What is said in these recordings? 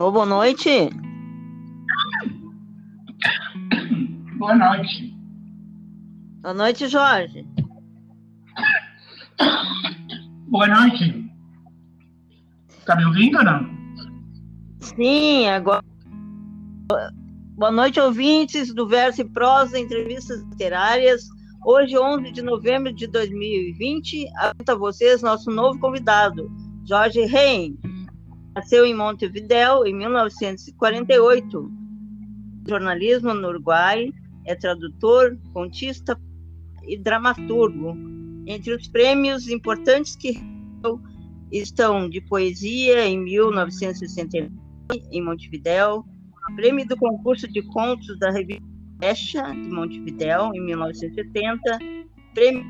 Ô, boa noite. Boa noite. Boa noite, Jorge. Boa noite. Tá me ouvindo ou não? Sim, agora. Boa noite, ouvintes do Verso e Prosa, entrevistas literárias. Hoje, 11 de novembro de 2020, apresento a vocês nosso novo convidado, Jorge Rein. Nasceu em Montevideo em 1948. Jornalismo no Uruguai, é tradutor, contista e dramaturgo. Entre os prêmios importantes que estão de poesia em 1969 em Montevideo, prêmio do concurso de contos da revista Fecha de Montevideo em 1970, prêmio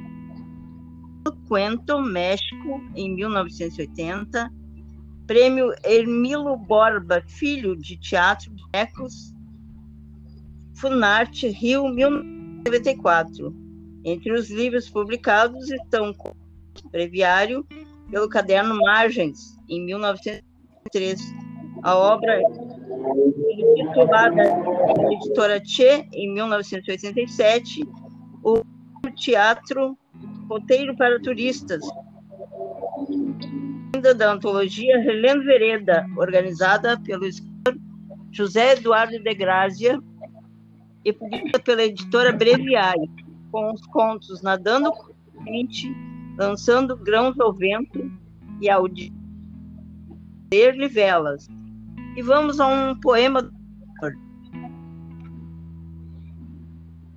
do Cuento México em 1980, prêmio Hermilo Borba Filho de Teatro de Ecos, Funarte Rio 1994. Entre os livros publicados estão Breviário pelo caderno Margens em 1903, a obra intitulada editora Tchê, em 1987, o Teatro Roteiro para Turistas, da antologia Relendo Vereda, organizada pelo escritor José Eduardo de Grazia e publicada pela editora Breviário, com os contos Nadando Corrente, Lançando Grãos ao Vento e Audi Livelas, e vamos a um poema.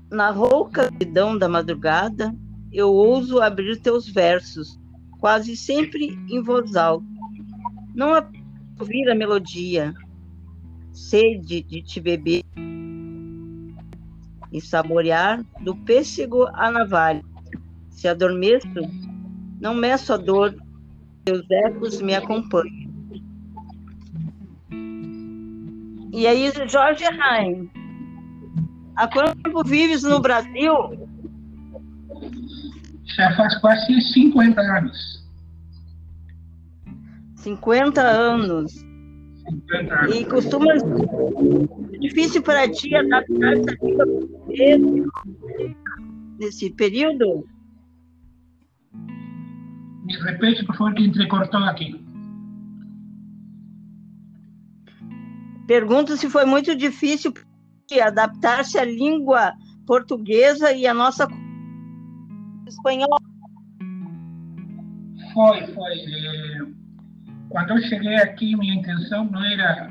Na rouca vidão da madrugada, eu ouso abrir teus versos, quase sempre em voz alta. Não é ouvir a melodia, sede de te beber e saborear do pêssego à navalha. Se adormeço, não meço a dor, teus ecos me acompanham. E aí, Jorge Rain, há quanto tempo vives no Brasil? Já faz quase 50 anos. 50 anos. 50 anos. E costumas. É difícil para ti adaptar-se à língua portuguesa nesse período? Me repete, por favor, que entrecortou aqui. Pergunto se foi muito difícil adaptar-se à língua portuguesa e à nossa espanhola. Foi, foi. Quando eu cheguei aqui, minha intenção não era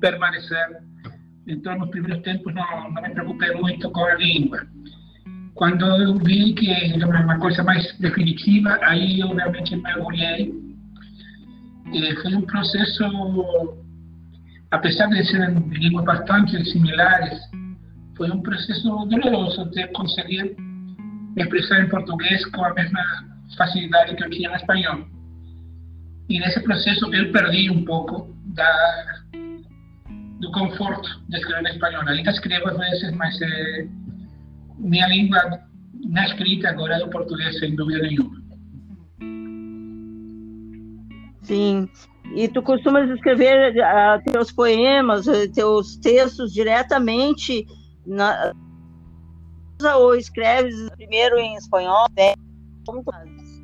permanecer. Então, nos primeiros tempos, não, não me preocupei muito com a língua. Quando eu vi que era uma coisa mais definitiva, aí eu realmente mergulhei. E foi um processo apesar de serem línguas bastante similares, foi um processo doloroso de conseguir expressar em português com a mesma facilidade que eu tinha no espanhol. E nesse processo eu perdi um pouco da, do conforto de escrever em espanhol. Ainda escrevo às vezes, mas é, minha língua na escrita agora é o português, sem dúvida nenhuma. Sim, e tu costumas escrever uh, teus poemas, eh, teus textos diretamente na, ou escreves primeiro em espanhol? Né? Como tu fazes?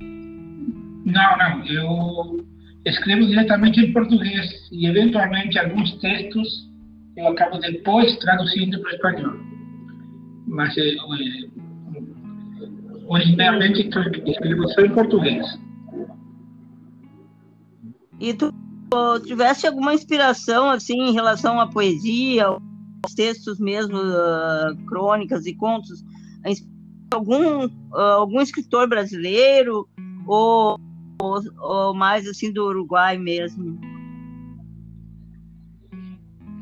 Não, não. Eu escrevo diretamente em português e, eventualmente, alguns textos eu acabo depois traduzindo para o espanhol. Mas, eh, originalmente, escrevo só em português. E tu tivesse alguma inspiração assim em relação à poesia, aos textos mesmo, uh, crônicas e contos, algum uh, algum escritor brasileiro ou, ou, ou, mais assim do Uruguai mesmo?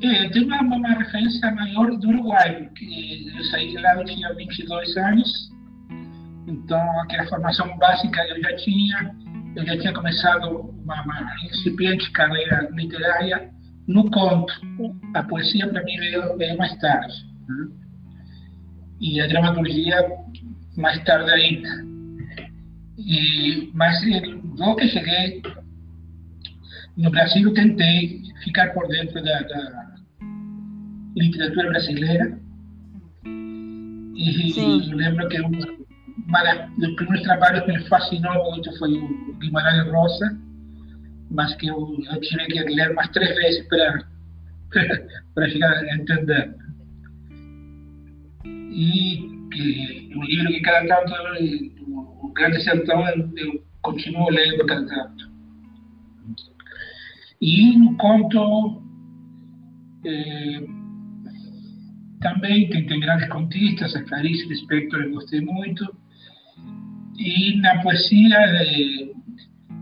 É, eu tenho uma, uma referência maior do Uruguai, porque eu saí de lá eu tinha 22 anos, então aquela formação básica eu já tinha, eu já tinha começado uma, uma incipiente carreira literária no conto. A poesia, para mim, veio, veio mais tarde. Né? E a dramaturgia, mais tarde ainda. E, mas logo que cheguei No Brasil tentei ficar por dentro da, da literatura brasileira e Sim. eu lembro que um, dos primeiros trabalhos que me fascinou muito foi o Guimarães Rosa, mas que eu, eu tive que ler mais três vezes para, para chegar a entender. E que o livro que cada tanto, o Grande Sertão, eu, continuo lendo cada tanto. E no conto eh, também tem, grandes contistas, a Clarice Lispector eu gostei muito. E na poesia eh,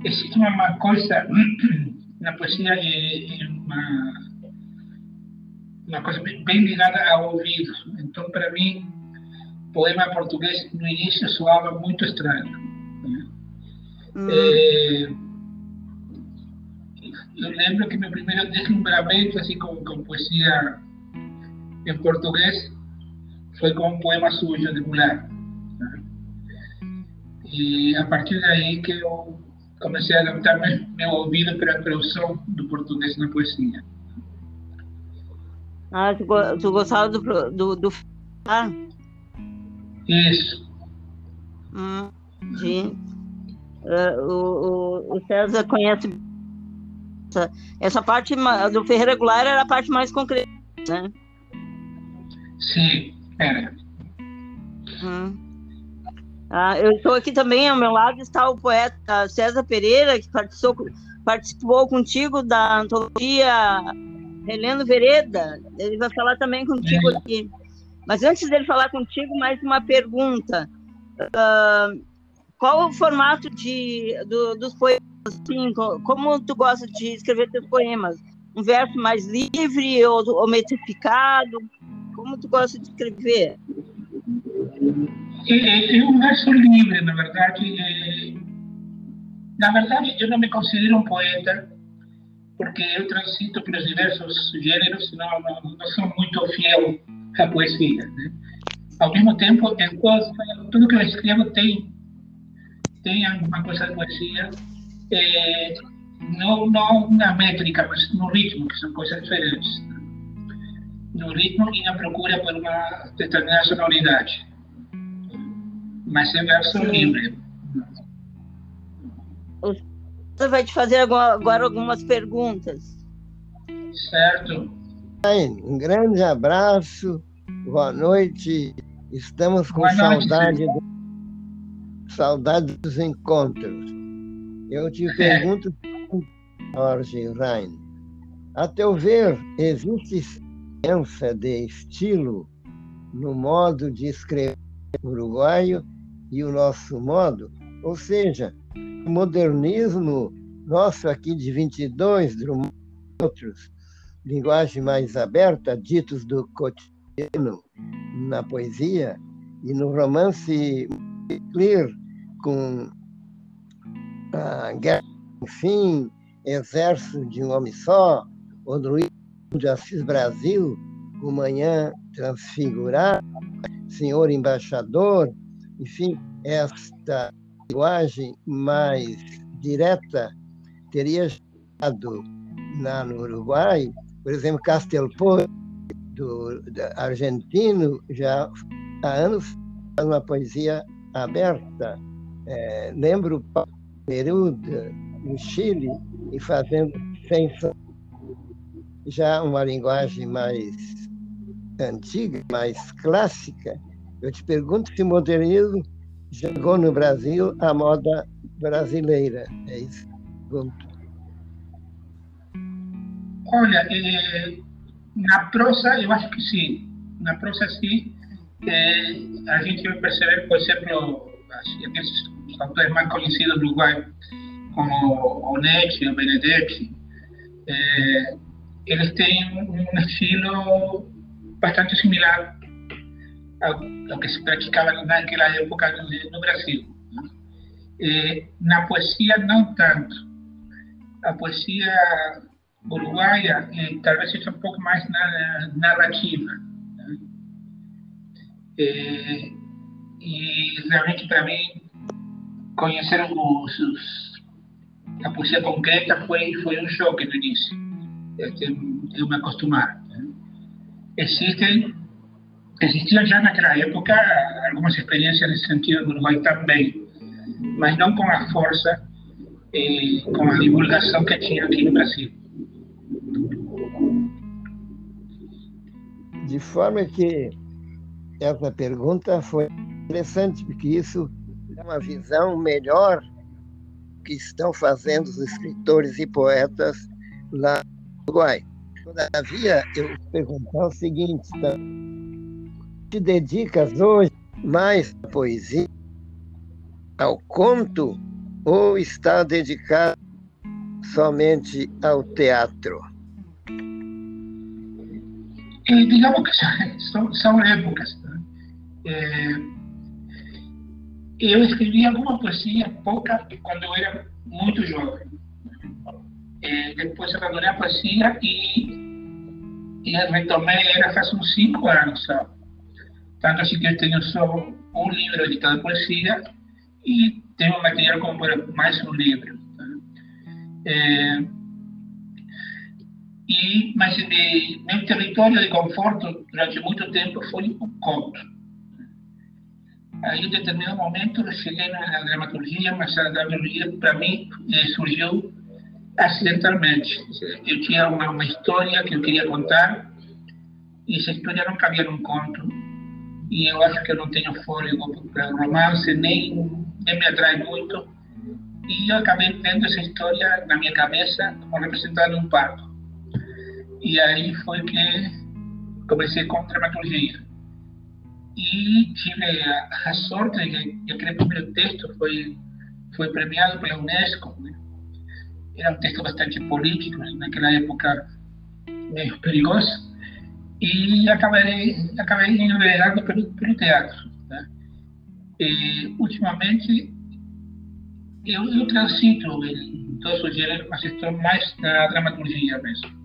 existe uma coisa, na poesia é uma, uma coisa bem ligada ao ouvido. Então, para mim, poema português no início soava muito estranho. Né? Hum. É, eu lembro que meu primeiro deslumbramento assim com, com poesia em português foi com um poema sujo de Goulart. Né? E a partir daí que eu comecei a adaptar meu, meu ouvido para, para o som do português na poesia. Ah, tu, gostava do, do, do... Ah. Isso. Hum, sim. Uh, o, o, o César conhece essa, essa parte do Ferreira Goulart era a parte mais concreta, né? Sim, era. Hum. Ah, eu estou aqui também, ao meu lado está o poeta César Pereira, que participou, participou contigo da antologia Heleno Vereda. Ele vai falar também contigo aqui. Mas antes dele falar contigo, mais uma pergunta. Uh, qual o formato de, do, dos poemas? Assim, como tu gosta de escrever teus poemas? Um verso mais livre ou, ou metrificado? Como tu gosta de escrever? É, é, é um verso livre, na verdade. É... Na verdade, eu não me considero um poeta porque eu transito pelos diversos gêneros, não, não, não sou muito fiel à poesia. Né? Ao mesmo tempo, eu, tudo que eu escrevo tem tem alguma coisa de poesia, é, não, não na métrica, mas no ritmo, que são coisas diferentes. No ritmo e na procura por uma determinada sonoridade. Mas é verso livre. Vai te fazer agora algumas perguntas. Certo. Um grande abraço, boa noite. Estamos com saudade do saudade dos encontros. Eu te pergunto, Jorge Rain, a teu ver, existe diferença de estilo no modo de escrever uruguaio e o nosso modo? Ou seja, modernismo nosso aqui de 22, Drummond outros, linguagem mais aberta, ditos do cotidiano na poesia e no romance clear com a guerra, enfim, exército de um homem só, o druido de Assis Brasil, o manhã transfigurado, senhor embaixador, enfim, esta linguagem mais direta teria chegado na, no Uruguai, por exemplo, Castelpo, do, do argentino, já há anos faz uma poesia aberta. É, lembro o Peru no Chile e fazendo sem já uma linguagem mais antiga, mais clássica. Eu te pergunto se modernismo chegou no Brasil à moda brasileira. É isso. Olha, é, na prosa eu acho que sim. Na prosa sim, é, a gente vai perceber, por exemplo, aqueles autores mais conhecidos do Uruguai, como o Netti, o Benedetti, é, eles têm um estilo bastante similar ao, ao, que se praticava naquela época no, Brasil. É, na poesia, não tanto. A poesia uruguaia é, talvez seja um pouco mais na, narrativa é, e realmente para mim conhecer a poesia concreta foi, um choque no início. Eu me acostumar. Existem, existiam já naquela época algumas experiências nesse sentido no Uruguai também, mas não com a força, eh, com a divulgação que tinha aqui no Brasil. De forma que essa pergunta foi interessante, porque isso é uma visão melhor que estão fazendo os escritores e poetas lá no Uruguai. Todavia, eu perguntar o seguinte: tá? Te dedicas hoje mais à poesia, ao conto, ou está dedicado somente ao teatro? E digamos que são, são épocas. Né? É, eu escrevi alguma poesia, pouca, quando eu era muito jovem. É, depois abandonei a poesia e, e retomei, era faz uns cinco anos só. Tanto assim que eu tenho só um livro editado de poesia e tenho um material como mais um livro. Tá? É, e, mas de, meu território de conforto durante muito tempo foi o conto. Aí, em determinado momento, eu cheguei na dramaturgia, mas a dramaturgia, para mim, eh, surgiu acidentalmente. Eu tinha uma, uma, história que eu queria contar, e essa história não cabia num conto. E eu acho que eu não tenho fôlego para romance, nem, me atrai muito. E eu acabei vendo essa história na minha cabeça como representada num parto. E aí foi que comecei com dramaturgia. E tive a, a sorte de que aquele primeiro texto foi, foi premiado pela Unesco. Era um texto bastante político, naquela época meio perigoso. E acabei, acabei enveredando pelo, pelo teatro. Né? E, ultimamente, eu, eu transito em todos os gêneros, mas estou mais na dramaturgia mesmo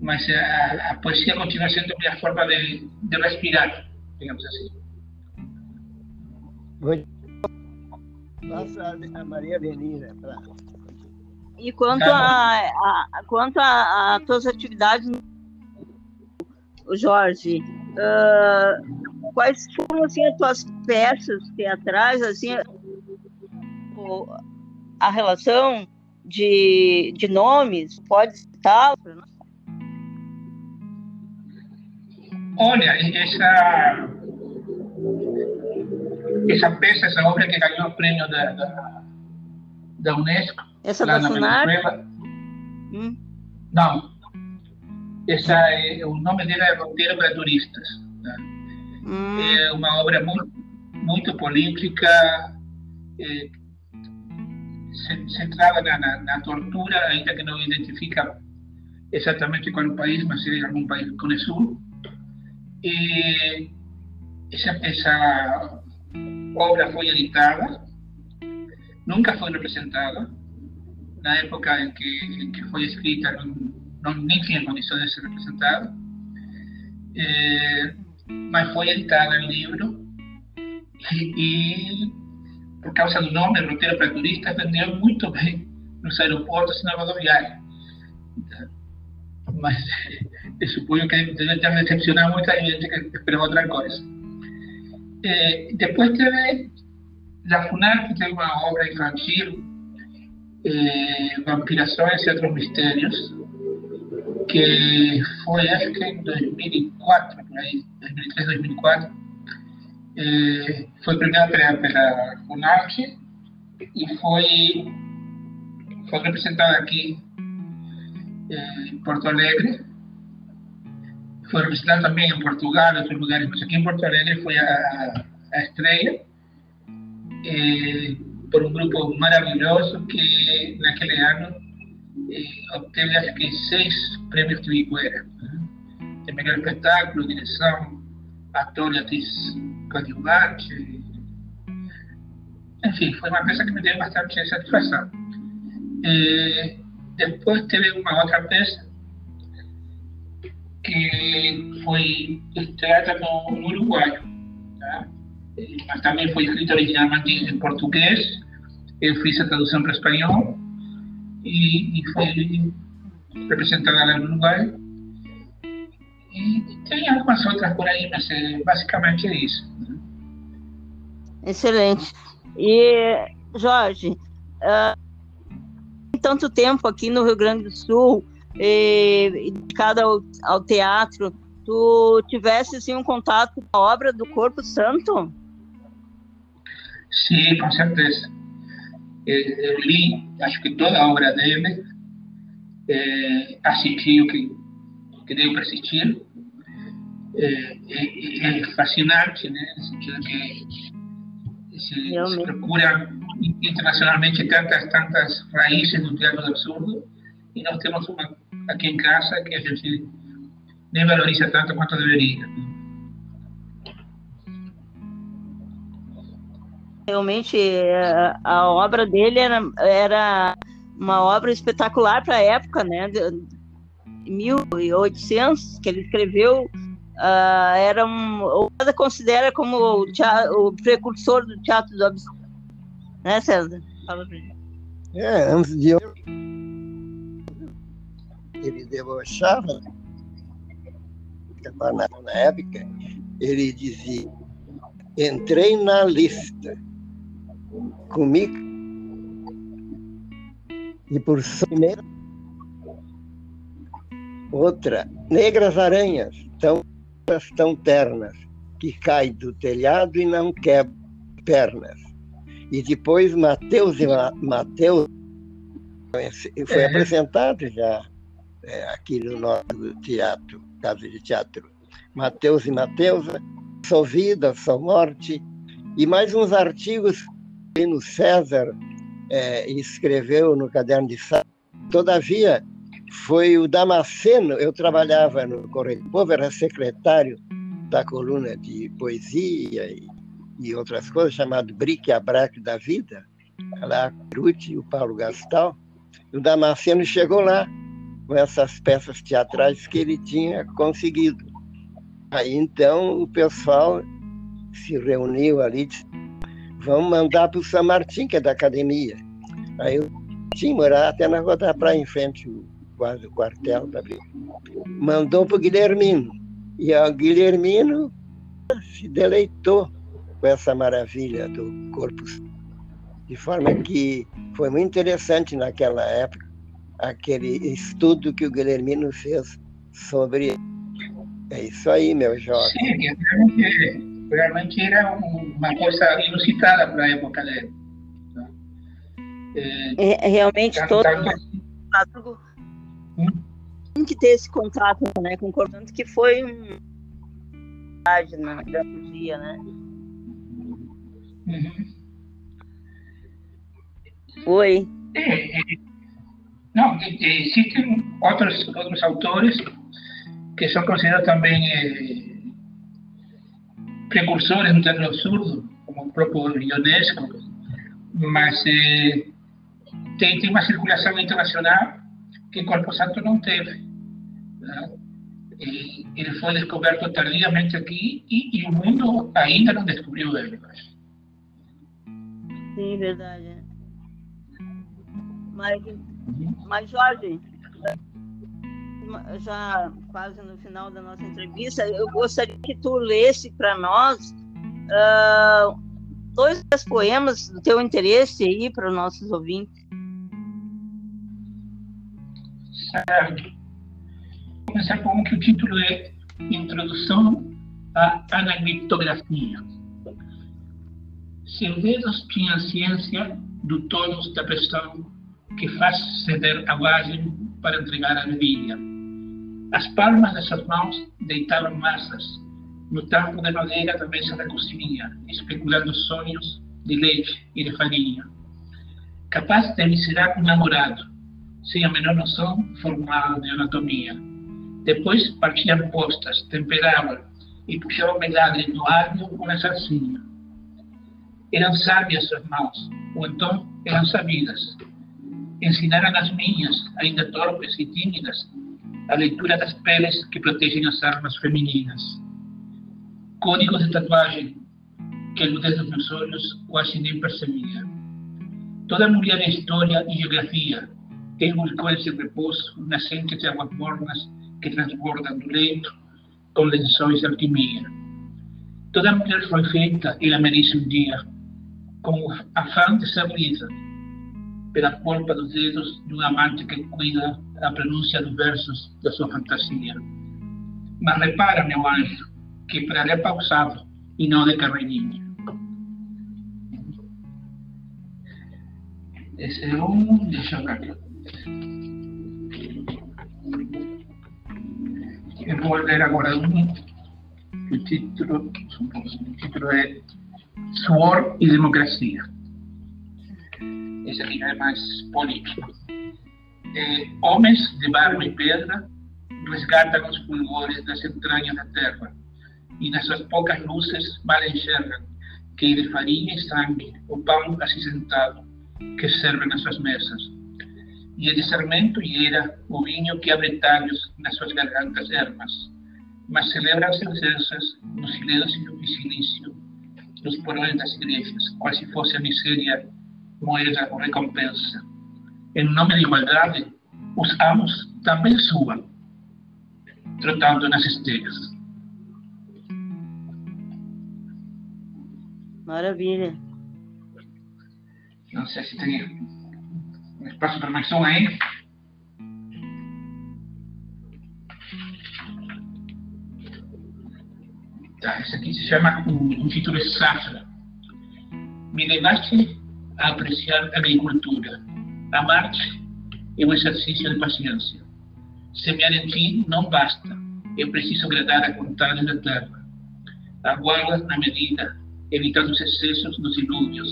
mas a, a, poesia continua sendo minha forma de, de respirar, digamos assim. Muito. Passa a Maria Venira para. E quanto tá a, a, quanto a, a tuas atividades, Jorge, uh, quais foram assim as tuas peças teatrais, assim, a relação de, de nomes, pode citar? Olha, essa, essa peça, essa obra que ganhou o prêmio da, da, da Unesco. Essa da FUNAR? Hum. Não. Essa é, o nome dela é Roteiro para Turistas. Tá? Hum. É uma obra muito, muito política, é, centrada na, na, na, tortura, ainda que não identifica exatamente qual é o país, mas é algum país do sul e essa, essa obra foi editada, nunca foi representada. Na época em que, que foi escrita, não, não, nem tinha de ser representada. É, mas foi editada em livro e, e, por causa do nome, roteiro para turistas, vendeu muito bem nos aeroportos e na rodoviária. Mas eu suponho que deve ter decepcionado muita gente que esperava outra coisa. Eh, depois teve La FUNAR, que teve uma obra infantil, eh, Vampirações e Outros Mistérios, que foi, acho que em 2004, por aí, 2003, 2004, eh, foi premiada pela, pela FUNARC e foi, foi representada aqui eh, em Porto Alegre. Foi representado também em Portugal, em outros lugares, mas aqui em Porto Alegre foi a, a estreia eh, por um grupo maravilhoso que naquele ano eh, obteve acho que seis prêmios de Ibiguera. Né? De melhor espetáculo, direção, ator e atriz coadjuvante. Enfim, foi uma peça que me deu bastante satisfação. Eh, depois teve uma outra peça que foi estreada no, no Uruguai, tá? Mas também foi escrita originalmente em português eu fiz a tradução para espanhol e, e foi representada lá no Uruguai. E tem algumas outras por aí, mas é, basicamente é isso. Excelente. E, Jorge, uh, tanto tempo aqui no Rio Grande do Sul, dedicado ao, ao teatro, tu tivesse assim, um contato com a obra do Corpo Santo? Sim, com certeza. Eu li, acho que toda a obra dele, é, assisti o que, que deu para assistir. É, é, é, fascinante, né? No sentido que se, se procura internacionalmente tantas, tantas raízes do teatro do absurdo e nós temos uma aqui em casa que a gente nem valoriza tanto quanto deveria. Realmente, é, a obra dele era, era uma obra espetacular para a época, né? De 1800, que ele escreveu, uh, era um, o considera como o, teatro, o, precursor do teatro do absurdo. Né, César? Fala pra gente. É, antes de eu... ele debochava na época, ele dizia: entrei na lista comigo. E por primeira outra negras aranhas tão tão ternas que caem do telhado e não quebram pernas. E depois Mateus e Mateus foi é. apresentado já é, aqui no nosso teatro casa de teatro. Mateus e Mateus Só Vida, Só Morte. E mais uns artigos no César é, escreveu no caderno de Sá. Todavia, foi o Damasceno, eu trabalhava no Correio do Povo, era secretário da coluna de poesia e, e outras coisas, chamado Brique Abraque da Vida, lá, Ruth e o Paulo Gastal. O Damasceno chegou lá com essas peças teatrais que ele tinha conseguido. Aí então o pessoal se reuniu ali, disse, vamos mandar para o São Martim, que é da academia. Aí eu tinha morar até na Rua da Praia, em frente o quartel da Mandou para o Guilhermino. E o Guilhermino se deleitou com essa maravilha do corpo. De forma que foi muito interessante naquela época aquele estudo que o Guilhermino fez sobre. É isso aí, meu jovem. Realmente, era uma coisa inusitada para a época dele. É, é, realmente todo mundo tem que ter esse contato né, com o corpo, que foi um na dramaturgia, né? Uhum. Oi. É, é, não, existem outros, outros autores que são considerados também precursores do teatro absurdo, como o próprio Ionesco, mas eh, tem, tem uma circulação internacional que Corpo Santo não teve. Né? ele foi descoberto tardiamente aqui e, e, o mundo ainda não descobriu ele. Sim, verdade. Mas, mas Jorge, já quase no final da nossa entrevista, eu gostaria que tu lesse para nós uh, dois poemas do teu interesse aí para os nossos ouvintes. Certo. Vou começar com um que o título é Introdução à Anagliptografia. Seus dedos tinham ciência do tônus da pressão que faz ceder a vagem para entregar a bebida. As palmas dessas mãos deitavam massas no tampo de madeira da mesa da cozinha, especulando sonhos de leite e de farinha. Capaz de miserar um namorado, sem a menor noção formal de anatomia. Depois partiam postas, temperavam e puxavam milagre no alho ou na salsinha. Eram sábias suas mãos, ou então eram sabidas. Ensinaram as minhas, ainda torpes e tímidas, a leitura das peles que protegem as armas femininas. Códigos de tatuagem que a luz dos meus olhos quase nem percebia. Toda mulher é história e geografia. Tem vulcões esse repouso, nascentes de águas mornas que transbordam do leito com lençóis de alquimia. Toda mulher foi feita e ela merece um dia, com o afã de ser pela polpa dos dedos de um amante que cuida a pronúncia dos versos da sua fantasia. Mas repara, meu anjo, que para é pausado e não de carreirinha. Esse é um. Deixa eu ver aqui. Vou ler agora um. O título, o título é Suor e Democracia. Esse aqui é mais político. É, homens de barro e pedra resgatam os fulgores das entranhas da terra e nas suas poucas luzes mal enxergam que de farinha e sangue o pão acinzentado que serve nas suas mesas. E é de sermento e era o vinho que abre talhos nas suas gargantas ermas, mas celebra as incenças no silêncio e silício dos porões das igrejas, qual se fosse a miséria moeda ou recompensa. Em nome da igualdade, os amos também suam, trotando nas esteiras. Maravilha. Não sei se tem espaço para mais um aí. Tá, esse aqui se chama, o, o título é Safra. Me levaste a apreciar a agricultura. Amar-te é um exercício de paciência. Semear em ti não basta. É preciso agradar a vontade da terra. Aguarda na medida, evitando os excessos dos dilúvios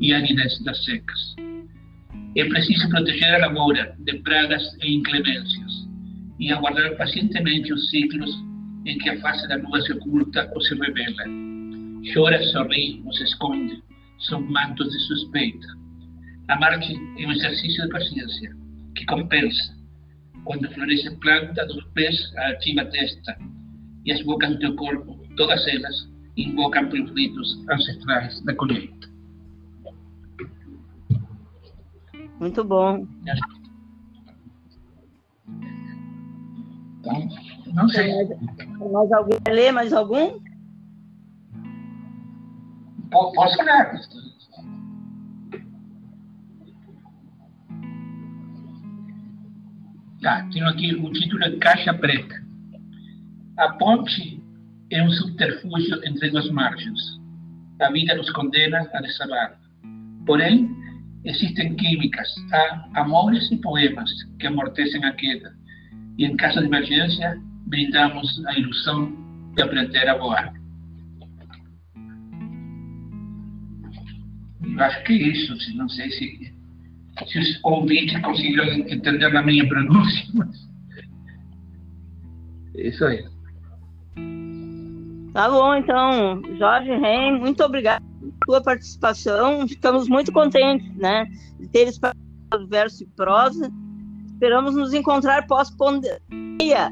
e a aridez das secas. É preciso proteger a lavoura de pragas e inclemências e aguardar pacientemente os ciclos em que a face da lua se oculta ou se revela. Chora, sorri ou se esconde, são mantos de suspeita. Amar-te é um exercício de paciência que compensa quando floresce planta dos pés à altiva testa e as bocas do teu corpo, todas elas, invocam ritos ancestrais da colheita. Muito bom. Então, não sei. Mais alguém ler mais algum? Posso ler. Tá, tenho aqui o título é Caixa Preta. A ponte é um subterfúgio entre duas margens. A vida nos condena a desabar. Porém, existem químicas, há amores e poemas que amortecem a queda. E em caso de emergência, brindamos a ilusão de aprender a voar. Eu acho que é isso, não sei se, se os ouvintes conseguiram entender a minha pronúncia, mas é isso aí. Tá bom, então, Jorge Ren, muito obrigado pela sua participação. Ficamos muito contentes, né, de ter esse verso e prosa. Esperamos nos encontrar pós-pandemia.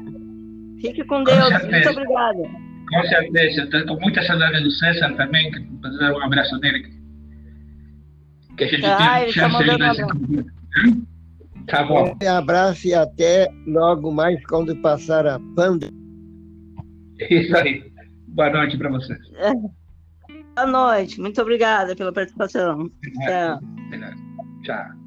Fique com Deus. Com muito obrigada. Com certeza. Estou com muita saudade do César também, que vou dar um abraço nele. Que a gente ah, tem de dar Tá bom. Um abraço e até logo mais quando passar a pandemia. Isso aí. Boa noite para você. Boa noite. Muito obrigada pela participação. Tchau. Tchau.